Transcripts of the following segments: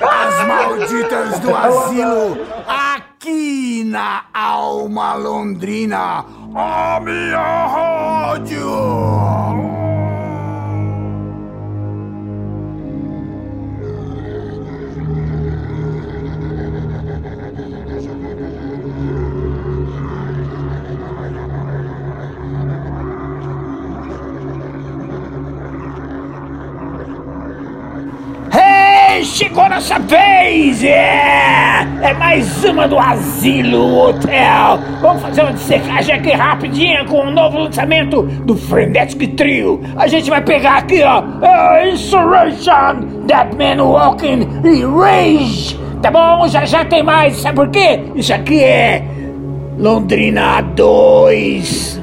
As malditas do asilo, aqui na Alma Londrina, a minha rádio. Chegou nossa vez! É, é mais uma do Asilo Hotel. Vamos fazer uma secagem aqui rapidinha com o novo lançamento do Frenetic Trio. A gente vai pegar aqui, ó, uh, Insurrection, Deadman Walking e Rage. Tá bom? Já já tem mais. Sabe por quê? Isso aqui é Londrina 2.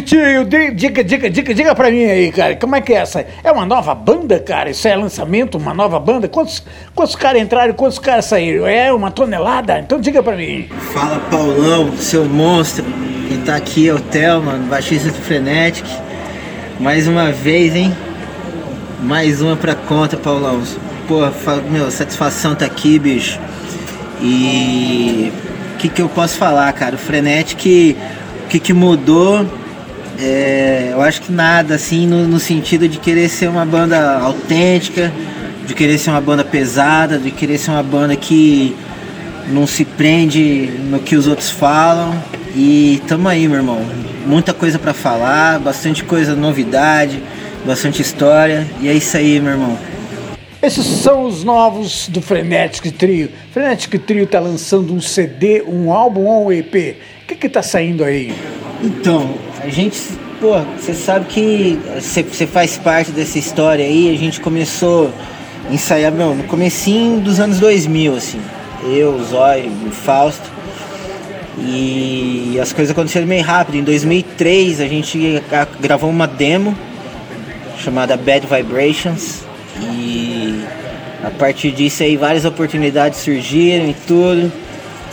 Tio, diga, diga, diga, diga pra mim aí, cara, como é que é essa? É uma nova banda, cara? Isso é lançamento, uma nova banda? Quantos, quantos caras entraram quantos caras saíram? É uma tonelada? Então diga pra mim. Fala, Paulão, seu monstro. E tá aqui é o Theo, mano, baixista do Frenetic. Mais uma vez, hein? Mais uma pra conta, Paulão. Pô, meu, satisfação tá aqui, bicho. E o que, que eu posso falar, cara? O Frenetic o que, que mudou? É, eu acho que nada, assim, no, no, sentido de querer ser uma banda autêntica, de querer ser uma banda pesada, de querer ser uma banda que não se prende no que os outros falam. E tamo aí, meu irmão. Muita coisa para falar, bastante coisa, novidade, bastante história. E é isso aí, meu irmão. Esses são os novos do Frenetic Trio. Frenetic Trio tá lançando um CD, um álbum ou um EP. O que que tá saindo aí? Então, a gente, pô, você sabe que você faz parte dessa história aí, a gente começou a ensaiar, meu, no comecinho dos anos 2000, assim. Eu, Zóio, o Fausto. E as coisas aconteceram meio rápido. Em 2003 a gente gravou uma demo chamada Bad Vibrations e a partir disso aí várias oportunidades surgiram e tudo.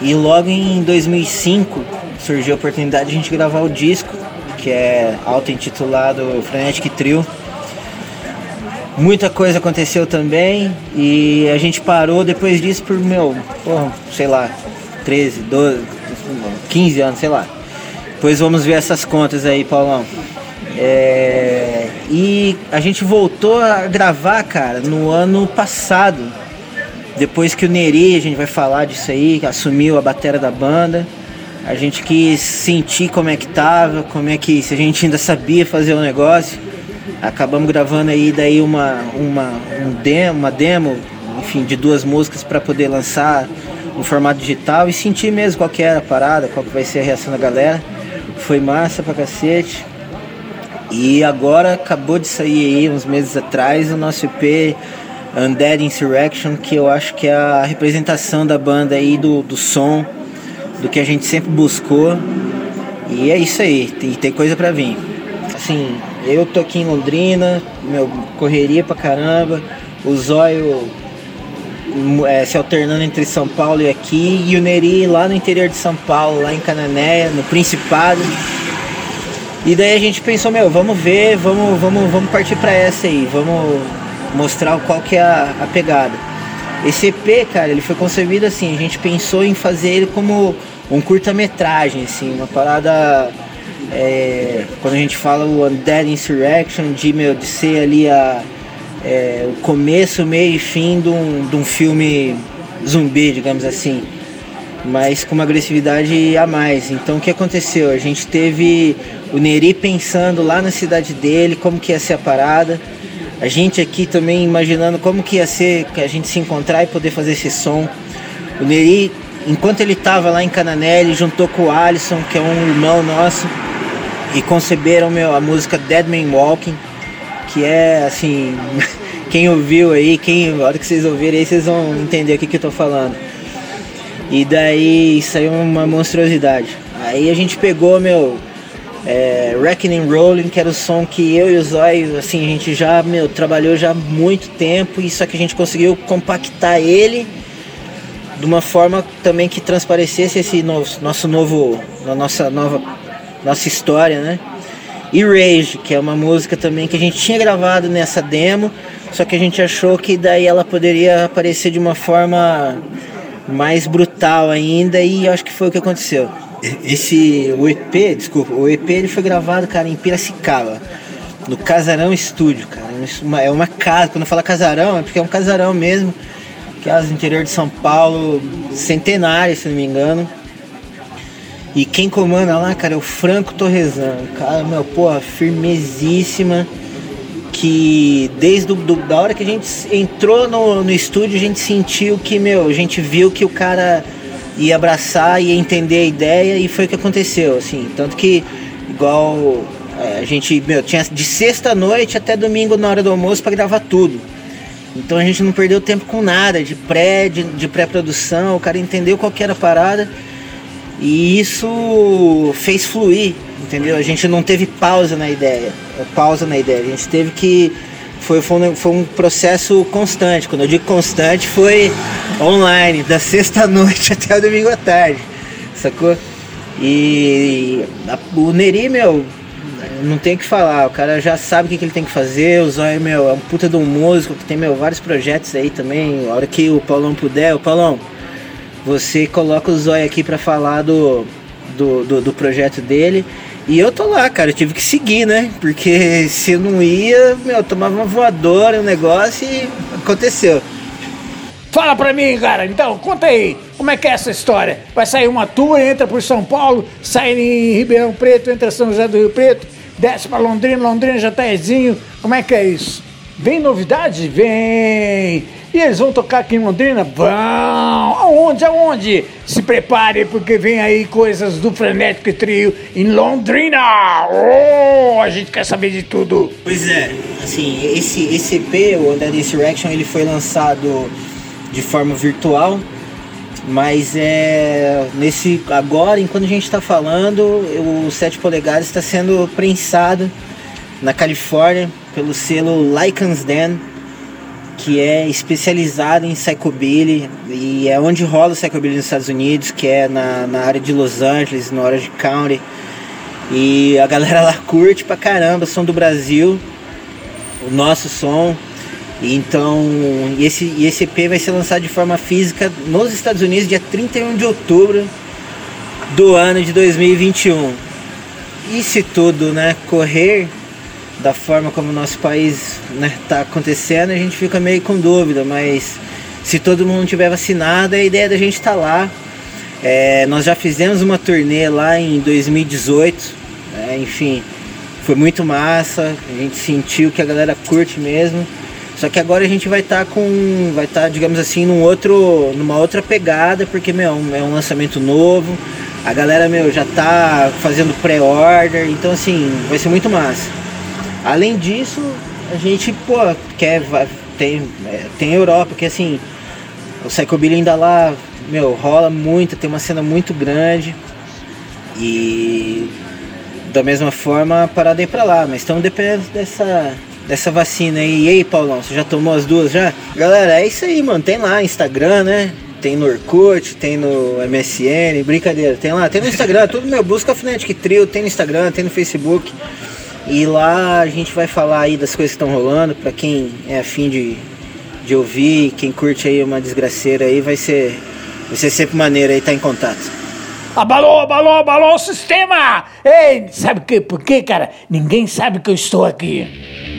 E logo em 2005 surgiu a oportunidade de a gente gravar o disco, que é auto-intitulado Frenetic Trio. Muita coisa aconteceu também e a gente parou depois disso por, meu, porra, sei lá, 13, 12, 15 anos, sei lá. Depois vamos ver essas contas aí, Paulão. É... E a gente voltou a gravar, cara, no ano passado. Depois que o Neri, a gente vai falar disso aí, assumiu a bateria da banda. A gente quis sentir como é que tava, como é que se a gente ainda sabia fazer o negócio. Acabamos gravando aí daí uma uma um demo, uma demo, enfim, de duas músicas para poder lançar no formato digital e sentir mesmo qual que era a parada, qual que vai ser a reação da galera. Foi massa pra cacete. E agora acabou de sair aí uns meses atrás o nosso EP Undead Insurrection, que eu acho que é a representação da banda aí do, do som do que a gente sempre buscou. E é isso aí, tem, tem coisa para vir. Assim, eu tô aqui em Londrina, meu, correria pra caramba, o Zóio é, se alternando entre São Paulo e aqui, e o Neri lá no interior de São Paulo, lá em Cananéia, no Principado. E daí a gente pensou, meu, vamos ver, vamos, vamos, vamos partir para essa aí, vamos mostrar qual que é a, a pegada. Esse EP, cara, ele foi concebido assim, a gente pensou em fazer ele como um curta-metragem, assim, uma parada. É, quando a gente fala o Undead Insurrection, de, de ser ali a, é, o começo, meio e fim de um, de um filme zumbi, digamos assim, mas com uma agressividade a mais. Então o que aconteceu? A gente teve o Neri pensando lá na cidade dele, como que ia ser a parada. A gente aqui também imaginando como que ia ser a gente se encontrar e poder fazer esse som. O Neri enquanto ele estava lá em Canané, ele juntou com o Alisson, que é um irmão nosso, e conceberam meu, a música Dead Man Walking, que é assim, quem ouviu aí, quem, a hora que vocês ouvirem aí, vocês vão entender o que, que eu tô falando. E daí saiu uma monstruosidade. Aí a gente pegou, meu, é, Reckoning Rolling, que era o som que eu e o Zóio, assim, a gente já, meu, trabalhou já há muito tempo, e só que a gente conseguiu compactar ele de uma forma também que transparecesse esse nosso, nosso novo, nossa nova, nossa história, né? E Rage, que é uma música também que a gente tinha gravado nessa demo, só que a gente achou que daí ela poderia aparecer de uma forma mais brutal ainda e acho que foi o que aconteceu. Esse o EP, desculpa, o EP ele foi gravado, cara, em Piracicaba, no Casarão Estúdio, cara. É uma casa, quando fala casarão é porque é um casarão mesmo casa do interior de São Paulo, centenária, se não me engano. E quem comanda lá, cara, é o Franco Torresano. Cara, meu, porra, firmezíssima. Que desde do, do, da hora que a gente entrou no, no estúdio, a gente sentiu que, meu, a gente viu que o cara ia abraçar, ia entender a ideia e foi o que aconteceu, assim. Tanto que, igual é, a gente, meu, tinha de sexta noite até domingo na hora do almoço para gravar tudo. Então a gente não perdeu tempo com nada, de pré, de, de pré-produção, o cara entendeu qual era a parada e isso fez fluir entendeu? A gente não teve pausa na ideia, pausa na ideia. A gente teve que foi, foi, um, foi um processo constante. Quando eu digo constante, foi online, da sexta-noite até o domingo à tarde, sacou? E a, o Neri, meu, não tem o que falar, o cara já sabe o que, que ele tem que fazer, o Zóio, meu, é um puta de um músico que tem, meu, vários projetos aí também, a hora que o Paulão puder, o Paulão, você coloca o Zóio aqui para falar do, do, do, do projeto dele, e eu tô lá, cara, eu tive que seguir, né? Porque se eu não ia, meu, eu tomava uma voadora, um negócio e aconteceu. Fala pra mim, cara, então, conta aí, como é que é essa história? Vai sair uma tour, entra por São Paulo, sai em Ribeirão Preto, entra São José do Rio Preto, desce pra Londrina, Londrina já tá Ezinho, como é que é isso? Vem novidade? Vem! E eles vão tocar aqui em Londrina? Vão! Aonde? Aonde? Se prepare, porque vem aí coisas do Frenético Trio em Londrina! Oh, a gente quer saber de tudo! Pois é, assim, esse, esse EP, o Dead Insurrection, ele foi lançado de forma virtual, mas é nesse agora, enquanto a gente está falando, o 7 polegadas está sendo prensado na Califórnia pelo selo Lycans Den que é especializado em psychobilly e é onde rola o psychobilly nos Estados Unidos, que é na, na área de Los Angeles, no Orange County. E a galera lá curte pra caramba, som do Brasil, o nosso som. Então, esse, esse EP vai ser lançado de forma física nos Estados Unidos dia 31 de outubro do ano de 2021. E se tudo né, correr da forma como o nosso país está né, tá acontecendo, a gente fica meio com dúvida, mas se todo mundo tiver vacinado, a ideia da gente estar tá lá. É, nós já fizemos uma turnê lá em 2018, é, enfim, foi muito massa, a gente sentiu que a galera curte mesmo. Só que agora a gente vai estar tá com, vai estar, tá, digamos assim, num outro, numa outra pegada, porque meu, é um lançamento novo. A galera meu já tá fazendo pré-order, então assim, vai ser muito massa. Além disso, a gente, pô, quer. Tem, é, tem Europa, que assim, o Psychobilly ainda lá, meu, rola muito, tem uma cena muito grande. E da mesma forma a parada ir pra lá, mas estamos dependendo dessa, dessa vacina aí. E aí, Paulão, você já tomou as duas já? Galera, é isso aí, mano. Tem lá Instagram, né? Tem no Orkut, tem no MSN, brincadeira, tem lá, tem no Instagram, tudo meu, busca Fnatic Trio, tem no Instagram, tem no Facebook. E lá a gente vai falar aí das coisas que estão rolando, para quem é afim de, de ouvir, quem curte aí uma desgraceira aí, vai ser, vai ser sempre maneiro aí estar tá em contato. Abalou, abalou, abalou o sistema! Ei, sabe que, por quê, cara? Ninguém sabe que eu estou aqui.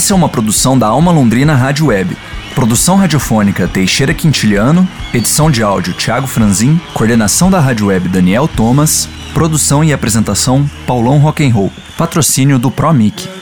Essa é uma produção da Alma Londrina Rádio Web. Produção radiofônica Teixeira Quintiliano, edição de áudio Thiago Franzin, coordenação da Rádio Web Daniel Thomas, produção e apresentação Paulão Rock'n'Roll, patrocínio do ProMic.